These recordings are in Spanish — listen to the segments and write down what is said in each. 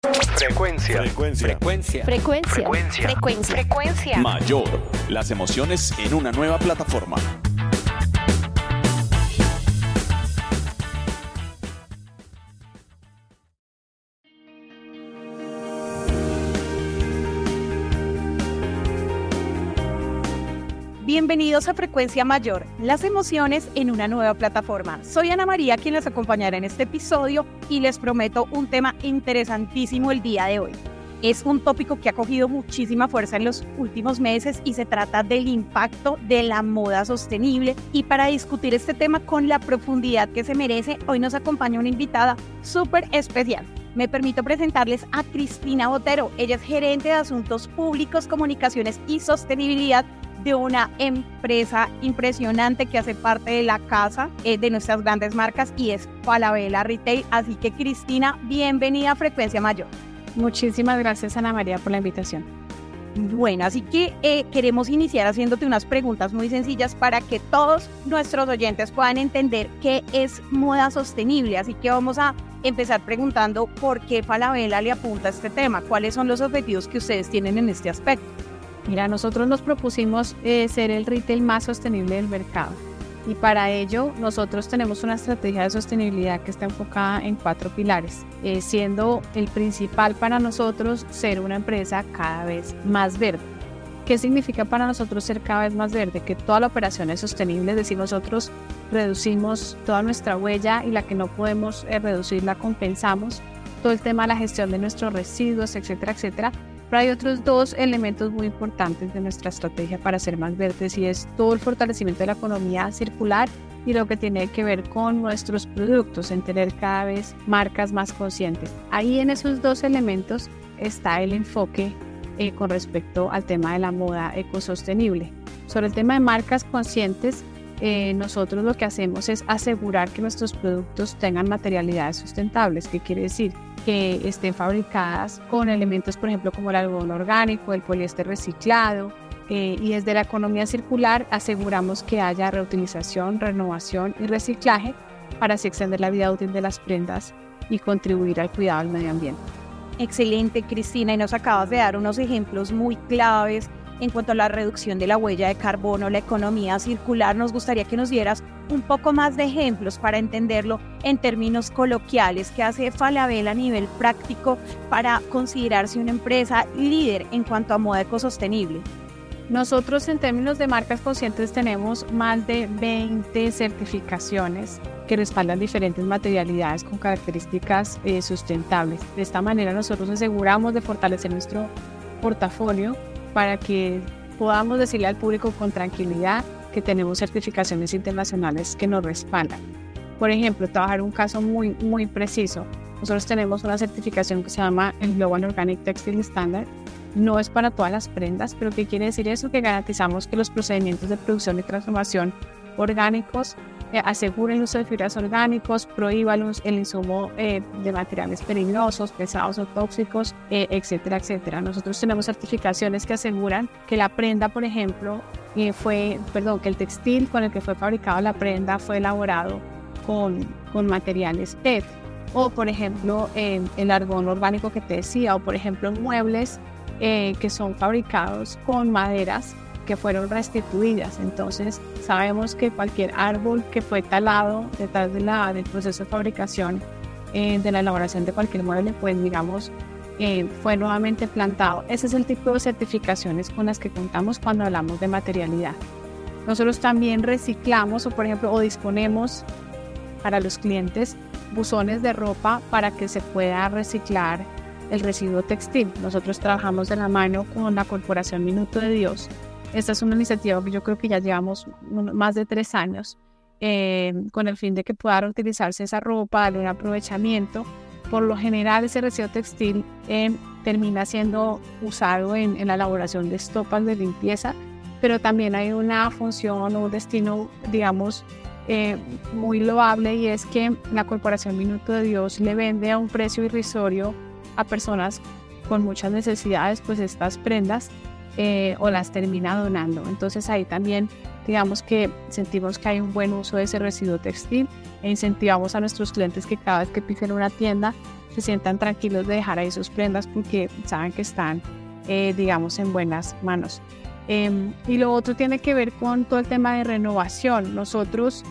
Frecuencia. Frecuencia. Frecuencia. Frecuencia. Frecuencia. Frecuencia. Frecuencia. Mayor. Las emociones en una nueva plataforma. Bienvenidos a Frecuencia Mayor, las emociones en una nueva plataforma. Soy Ana María quien les acompañará en este episodio y les prometo un tema interesantísimo el día de hoy. Es un tópico que ha cogido muchísima fuerza en los últimos meses y se trata del impacto de la moda sostenible. Y para discutir este tema con la profundidad que se merece, hoy nos acompaña una invitada súper especial. Me permito presentarles a Cristina Botero. Ella es gerente de Asuntos Públicos, Comunicaciones y Sostenibilidad de una empresa impresionante que hace parte de la casa eh, de nuestras grandes marcas y es Falabella Retail. Así que Cristina, bienvenida a Frecuencia Mayor. Muchísimas gracias Ana María por la invitación. Bueno, así que eh, queremos iniciar haciéndote unas preguntas muy sencillas para que todos nuestros oyentes puedan entender qué es moda sostenible. Así que vamos a empezar preguntando por qué Falabella le apunta a este tema, cuáles son los objetivos que ustedes tienen en este aspecto. Mira, nosotros nos propusimos eh, ser el retail más sostenible del mercado y para ello nosotros tenemos una estrategia de sostenibilidad que está enfocada en cuatro pilares, eh, siendo el principal para nosotros ser una empresa cada vez más verde. ¿Qué significa para nosotros ser cada vez más verde? Que toda la operación es sostenible, es decir, nosotros reducimos toda nuestra huella y la que no podemos eh, reducir la compensamos, todo el tema de la gestión de nuestros residuos, etcétera, etcétera, pero hay otros dos elementos muy importantes de nuestra estrategia para ser más verdes y es todo el fortalecimiento de la economía circular y lo que tiene que ver con nuestros productos, en tener cada vez marcas más conscientes. Ahí en esos dos elementos está el enfoque eh, con respecto al tema de la moda ecosostenible. Sobre el tema de marcas conscientes, eh, nosotros lo que hacemos es asegurar que nuestros productos tengan materialidades sustentables. ¿Qué quiere decir? Que estén fabricadas con elementos, por ejemplo, como el algodón orgánico, el poliéster reciclado. Eh, y desde la economía circular aseguramos que haya reutilización, renovación y reciclaje para así extender la vida útil de las prendas y contribuir al cuidado del medio ambiente. Excelente, Cristina, y nos acabas de dar unos ejemplos muy claves en cuanto a la reducción de la huella de carbono, la economía circular. Nos gustaría que nos dieras un poco más de ejemplos para entenderlo en términos coloquiales que hace Falabella a nivel práctico para considerarse una empresa líder en cuanto a moda ecosostenible. Nosotros en términos de marcas conscientes tenemos más de 20 certificaciones que respaldan diferentes materialidades con características eh, sustentables. De esta manera nosotros aseguramos de fortalecer nuestro portafolio para que podamos decirle al público con tranquilidad que tenemos certificaciones internacionales que nos respaldan. Por ejemplo, trabajar un caso muy, muy preciso. Nosotros tenemos una certificación que se llama el Global Organic Textile Standard. No es para todas las prendas, pero ¿qué quiere decir eso? Que garantizamos que los procedimientos de producción y transformación orgánicos eh, aseguren el uso de fibras orgánicos, prohíban el insumo eh, de materiales peligrosos, pesados o tóxicos, eh, etcétera, etcétera. Nosotros tenemos certificaciones que aseguran que la prenda, por ejemplo, fue, perdón, que el textil con el que fue fabricado la prenda fue elaborado con, con materiales PET. O, por ejemplo, el argón orgánico que te decía, o por ejemplo, muebles que son fabricados con maderas que fueron restituidas. Entonces sabemos que cualquier árbol que fue talado detrás de la, del proceso de fabricación eh, de la elaboración de cualquier mueble, pues digamos, eh, fue nuevamente plantado. Ese es el tipo de certificaciones con las que contamos cuando hablamos de materialidad. Nosotros también reciclamos o por ejemplo o disponemos para los clientes buzones de ropa para que se pueda reciclar el residuo textil. Nosotros trabajamos de la mano con la Corporación Minuto de Dios esta es una iniciativa que yo creo que ya llevamos más de tres años eh, con el fin de que pueda utilizarse esa ropa, darle un aprovechamiento. Por lo general ese residuo textil eh, termina siendo usado en, la elaboración de estopas de limpieza, pero también hay una función o un destino, digamos, eh, muy loable y es que la Corporación Minuto de Dios le vende a un precio irrisorio a personas con muchas necesidades, pues estas prendas eh, o las termina donando. Entonces ahí también digamos que sentimos que hay un buen uso de ese residuo textil e incentivamos a nuestros clientes que cada vez que pisen una tienda se sientan tranquilos de dejar ahí sus prendas porque saben que están, eh, digamos, en buenas manos. Em, y lo otro tiene que ver con todo el tema de renovación. Nosotros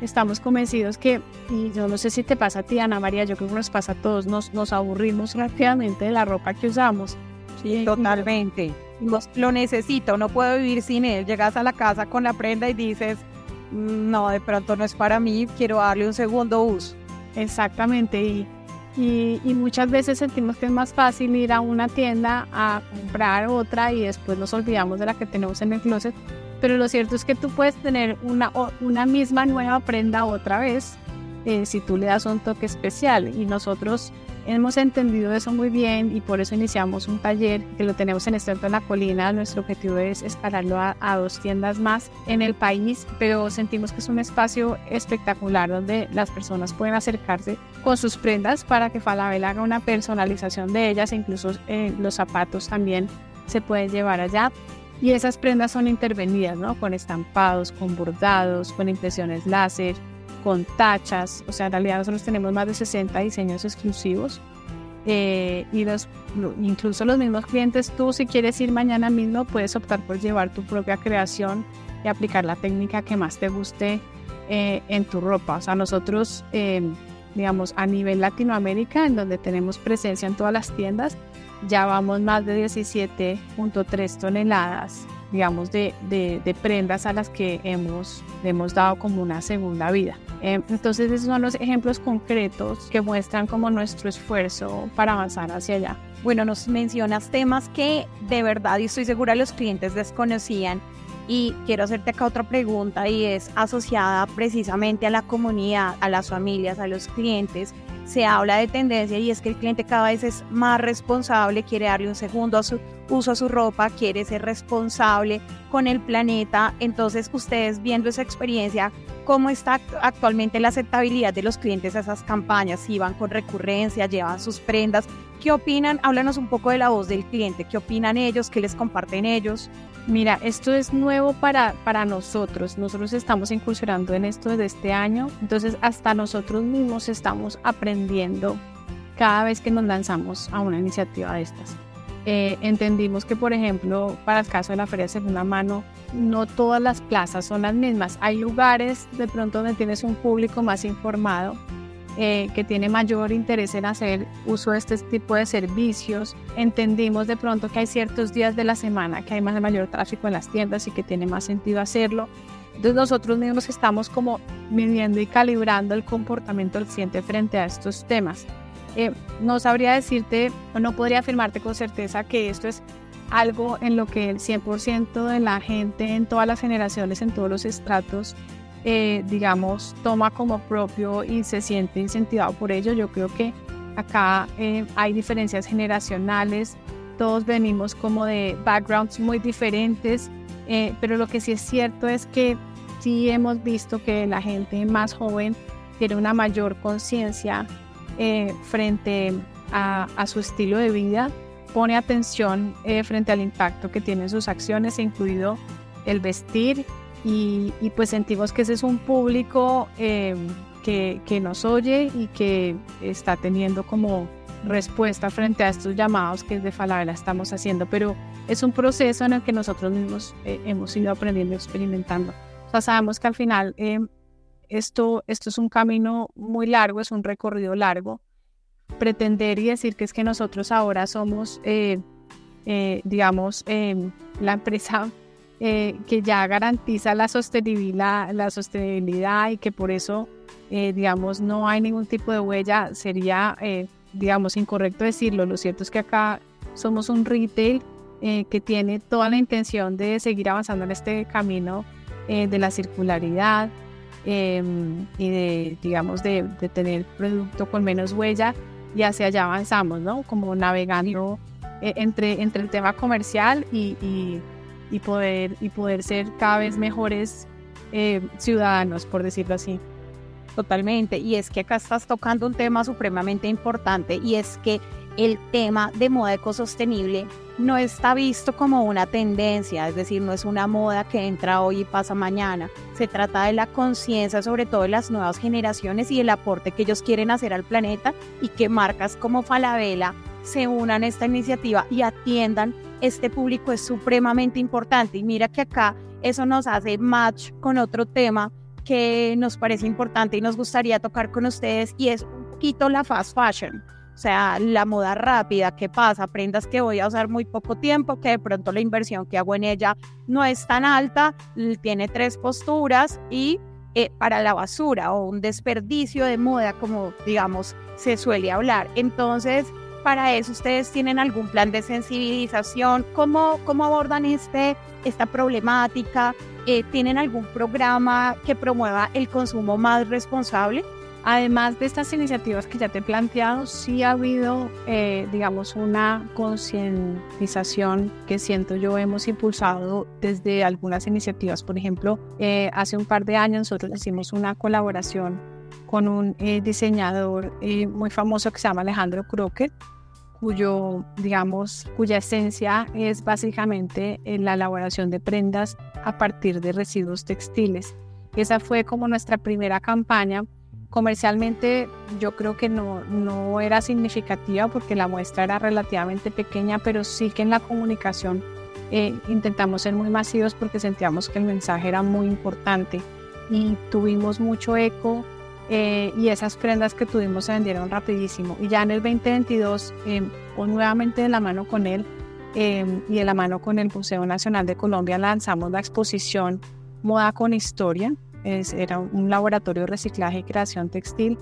estamos convencidos que, y yo no sé si te pasa a ti, Ana María, yo creo que nos pasa a todos, nos, nos aburrimos rápidamente de la ropa que usamos. Sí, totalmente. Lo necesito, no puedo vivir sin él. Llegas a la casa con la prenda y dices, mm, no, de pronto no es para mí, quiero darle un segundo uso. Exactamente, y, y, muchas veces sentimos que es más fácil ir a una tienda a comprar otra y después nos olvidamos de la que tenemos en el closet. Pero lo cierto es que tú puedes tener una, una misma nueva prenda otra vez eh, si tú le das un toque especial. Y nosotros hemos entendido eso muy bien y por eso iniciamos un taller que lo tenemos en este en la colina. Nuestro objetivo es escalarlo a, dos tiendas más en el país, pero sentimos que es un espacio espectacular donde las personas pueden acercarse con sus prendas para que Falabella haga una personalización de ellas, incluso eh, los zapatos también se pueden llevar allá. Y esas prendas son intervenidas, ¿no? Con estampados, con bordados, con impresiones láser, con tachas, o sea, en realidad nosotros tenemos más de 60 diseños exclusivos eh, y los, incluso los mismos clientes, tú si quieres ir mañana mismo, puedes optar por llevar tu propia creación y aplicar la técnica que más te guste eh, en tu ropa. O sea, nosotros, em, digamos, a nivel Latinoamérica, en donde tenemos presencia en todas las tiendas, ya vamos más de 17.3 toneladas digamos, de, de, prendas a las que hemos, hemos dado como una segunda vida. Eh, entonces esos son los ejemplos concretos que muestran como nuestro esfuerzo para avanzar hacia allá. Bueno, nos mencionas temas que de verdad y estoy segura los clientes desconocían y quiero hacerte acá otra pregunta y es asociada precisamente a la comunidad, a las familias, a los clientes. Se habla de tendencia y es que el cliente cada vez es más responsable, quiere darle un segundo a su uso a su ropa, quiere ser responsable con el planeta. Entonces, ustedes viendo esa experiencia, ¿cómo está actualmente la aceptabilidad de los clientes a esas campañas? Si van con recurrencia, llevan sus prendas. ¿Qué opinan? Háblanos un poco de la voz del cliente. ¿Qué opinan ellos? ¿Qué les comparten ellos? Mira, esto es nuevo para, para nosotros. Nosotros estamos incursionando en esto desde este año. Entonces, hasta nosotros mismos estamos aprendiendo cada vez que nos lanzamos a una iniciativa de estas. Eh, entendimos que, por ejemplo, para el caso de la feria de segunda mano, no todas las plazas son las mismas. Hay lugares de pronto donde tienes un público más informado, eh, que tiene mayor interés en hacer uso de este tipo de servicios. Entendimos de pronto que hay ciertos días de la semana que hay más de mayor tráfico en las tiendas y que tiene más sentido hacerlo. Entonces nosotros mismos estamos como midiendo y calibrando el comportamiento del cliente frente a estos temas. Eh, no sabría decirte o no podría afirmarte con certeza que esto es algo en lo que el 100% de la gente en todas las generaciones, en todos los estratos, eh, digamos, toma como propio y se siente incentivado por ello. Yo creo que acá eh, hay diferencias generacionales, todos venimos como de backgrounds muy diferentes, pero lo que sí es cierto es que sí hemos visto que la gente más joven tiene una mayor conciencia eh, frente a, su estilo de vida, pone atención eh, frente al impacto que tienen sus acciones, incluido el vestir, y, pues sentimos que ese es un público eh, que, que, nos oye y que está teniendo como respuesta frente a estos llamados que desde Falabella estamos haciendo, pero es un proceso en el que nosotros mismos hemos ido aprendiendo y experimentando. O sea, sabemos que al final esto, esto es un camino muy largo, es un recorrido largo. Pretender y decir que es que nosotros ahora somos, eh, eh, digamos, em, la empresa eh, que ya garantiza la sostenibilidad, la sostenibilidad y que por eso, digamos, no hay ningún tipo de huella, sería, digamos, incorrecto decirlo. Lo cierto es que acá somos un retail que tiene toda la intención de seguir avanzando en este camino de la circularidad, Em, y de, digamos, de, tener producto con menos huella y hacia allá avanzamos, ¿no? Como navegando eh, entre, entre el tema comercial y, y, poder, y poder ser cada vez mejores eh, ciudadanos, por decirlo así. Totalmente, y es que acá estás tocando un tema supremamente importante y es que el tema de moda ecosostenible no está visto como una tendencia, es decir, no es una moda que entra hoy y pasa mañana. Se trata de la conciencia, sobre todo de las nuevas generaciones y el aporte que ellos quieren hacer al planeta y que marcas como Falabella se unan a esta iniciativa y atiendan este público es supremamente importante. Y mira que acá eso nos hace match con otro tema que nos parece importante y nos gustaría tocar con ustedes y es un poquito la fast fashion. O sea, la moda rápida, ¿qué pasa? Prendas que voy a usar muy poco tiempo, que de pronto la inversión que hago en ella no es tan alta, tiene tres posturas y eh, para la basura o un desperdicio de moda, como digamos se suele hablar. Entonces, para eso ustedes tienen algún plan de sensibilización, cómo, cómo abordan este, esta problemática, eh, tienen algún programa que promueva el consumo más responsable. Además de estas iniciativas que ya te he planteado, sí ha habido, eh, digamos, una concientización que siento yo hemos impulsado desde algunas iniciativas. Por ejemplo, eh, hace un par de años nosotros hicimos una colaboración con un diseñador muy famoso que se llama Alejandro Crockett, cuyo, digamos, cuya esencia es básicamente eh, la elaboración de prendas a partir de residuos textiles. Esa fue como nuestra primera campaña. Comercialmente yo creo que no, no era significativa porque la muestra era relativamente pequeña, pero sí que en la comunicación eh, intentamos ser muy masivos porque sentíamos que el mensaje era muy importante y tuvimos mucho eco eh, y esas prendas que tuvimos se vendieron rapidísimo. Y ya en el 2022, eh, nuevamente de la mano con él eh, y de la mano con el Museo Nacional de Colombia, lanzamos la exposición Moda con Historia. Era un laboratorio de reciclaje y creación textil.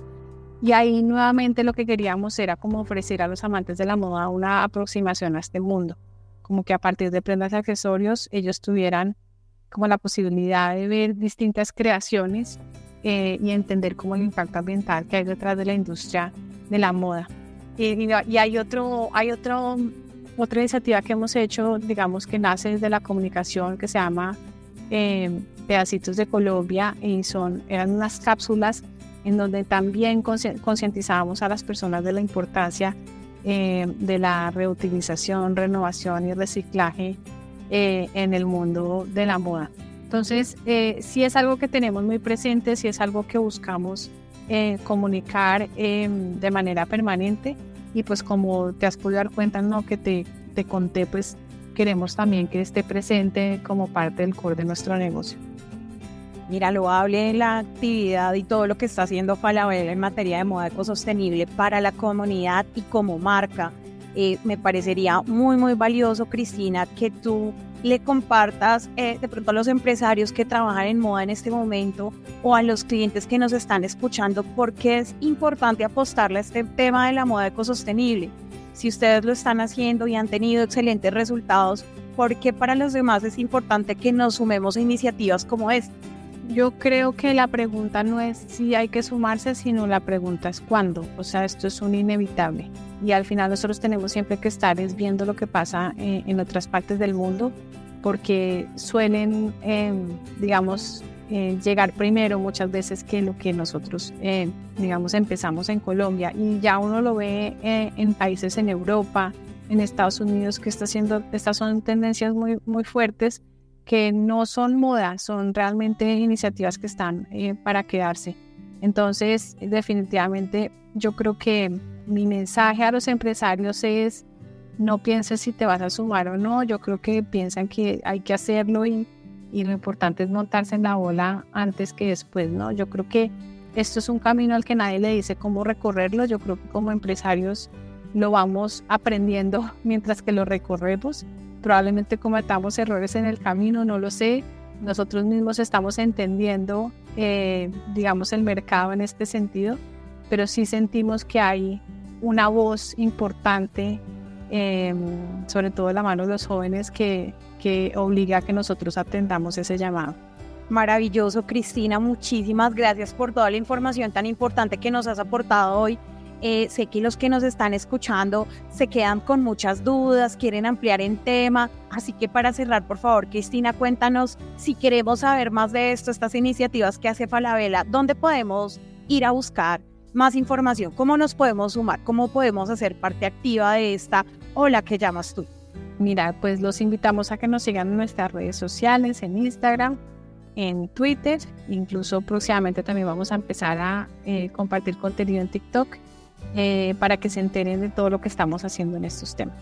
Y ahí nuevamente lo que queríamos era como ofrecer a los amantes de la moda una aproximación a este mundo. Como que a partir de prendas y accesorios ellos tuvieran como la posibilidad de ver distintas creaciones eh, y entender cómo el impacto ambiental que hay detrás de la industria de la moda. Y, y, hay, otro, hay otro, otra iniciativa que hemos hecho, digamos, que nace desde la comunicación, que se llama eh, Pedacitos de Colombia, y son, eran unas cápsulas en donde también concientizamos a las personas de la importancia eh, de la reutilización, renovación y reciclaje en el mundo de la moda. Entonces, eh, sí es algo que tenemos muy presente, sí es algo que buscamos eh, comunicar em, de manera permanente y pues como te has podido dar cuenta, ¿no? Que te, te conté, pues queremos también que esté presente como parte del core de nuestro negocio. Mira, lo hable de la actividad y todo lo que está haciendo Falabella en materia de moda ecosostenible para la comunidad y como marca. Eh, me parecería muy, muy valioso, Cristina, que tú le compartas eh, de pronto a los empresarios que trabajan en moda en este momento o a los clientes que nos están escuchando porque es importante apostarle a este tema de la moda ecosostenible. Si ustedes lo están haciendo y han tenido excelentes resultados, ¿por qué para los demás es importante que nos sumemos a iniciativas como esta? Yo creo que la pregunta no es si hay que sumarse, sino la pregunta es cuándo. O sea, esto es un inevitable. Y al final nosotros tenemos siempre que estar viendo lo que pasa eh, en otras partes del mundo, porque suelen, em, digamos, eh, llegar primero muchas veces que lo que nosotros, eh, digamos, empezamos en Colombia. Y ya uno lo ve en países en Europa, en Estados Unidos, que está haciendo, estas son tendencias muy, muy fuertes que no son moda, son realmente iniciativas que están eh, para quedarse. Entonces, definitivamente, yo creo que mi mensaje a los empresarios es, no pienses si te vas a sumar o no, yo creo que piensan que hay que hacerlo y, y lo importante es montarse en la ola antes que después, ¿no? Yo creo que esto es un camino al que nadie le dice cómo recorrerlo, yo creo que como empresarios lo vamos aprendiendo mientras que lo recorremos Probablemente cometamos errores en el camino, no lo sé. Nosotros mismos estamos entendiendo, eh, digamos, el mercado en este sentido, pero sí sentimos que hay una voz importante, em, sobre todo en la mano de los jóvenes, que, que obliga a que nosotros atendamos ese llamado. Maravilloso, Cristina. Muchísimas gracias por toda la información tan importante que nos has aportado hoy eh, sé que los que nos están escuchando se quedan con muchas dudas, quieren ampliar en tema. Así que para cerrar, por favor, Cristina, cuéntanos si queremos saber más de esto, estas iniciativas que hace Falabella, ¿dónde podemos ir a buscar más información, cómo nos podemos sumar, cómo podemos hacer parte activa de esta ola que llamas tú. Mira, pues los invitamos a que nos sigan en nuestras redes sociales, en Instagram, en Twitter, incluso próximamente también vamos a empezar a eh, compartir contenido en TikTok eh, para que se enteren de todo lo que estamos haciendo en estos temas.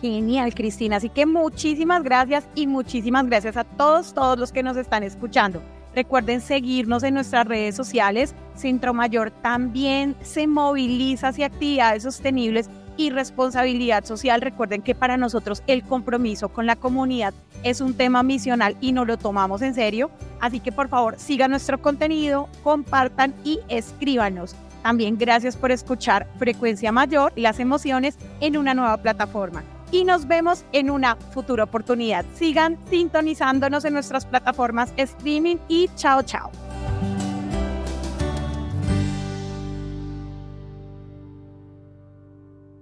Genial, Cristina. Así que muchísimas gracias y muchísimas gracias a todos, todos los que nos están escuchando. Recuerden seguirnos en nuestras redes sociales. Centro Mayor también se moviliza hacia actividades sostenibles y responsabilidad social. Recuerden que para nosotros el compromiso con la comunidad es un tema misional y no lo tomamos en serio. Así que por favor sigan nuestro contenido, compartan y escríbanos. También gracias por escuchar Frecuencia Mayor y las emociones en una nueva plataforma. Y nos vemos en una futura oportunidad. Sigan sintonizándonos en nuestras plataformas streaming y chao chao.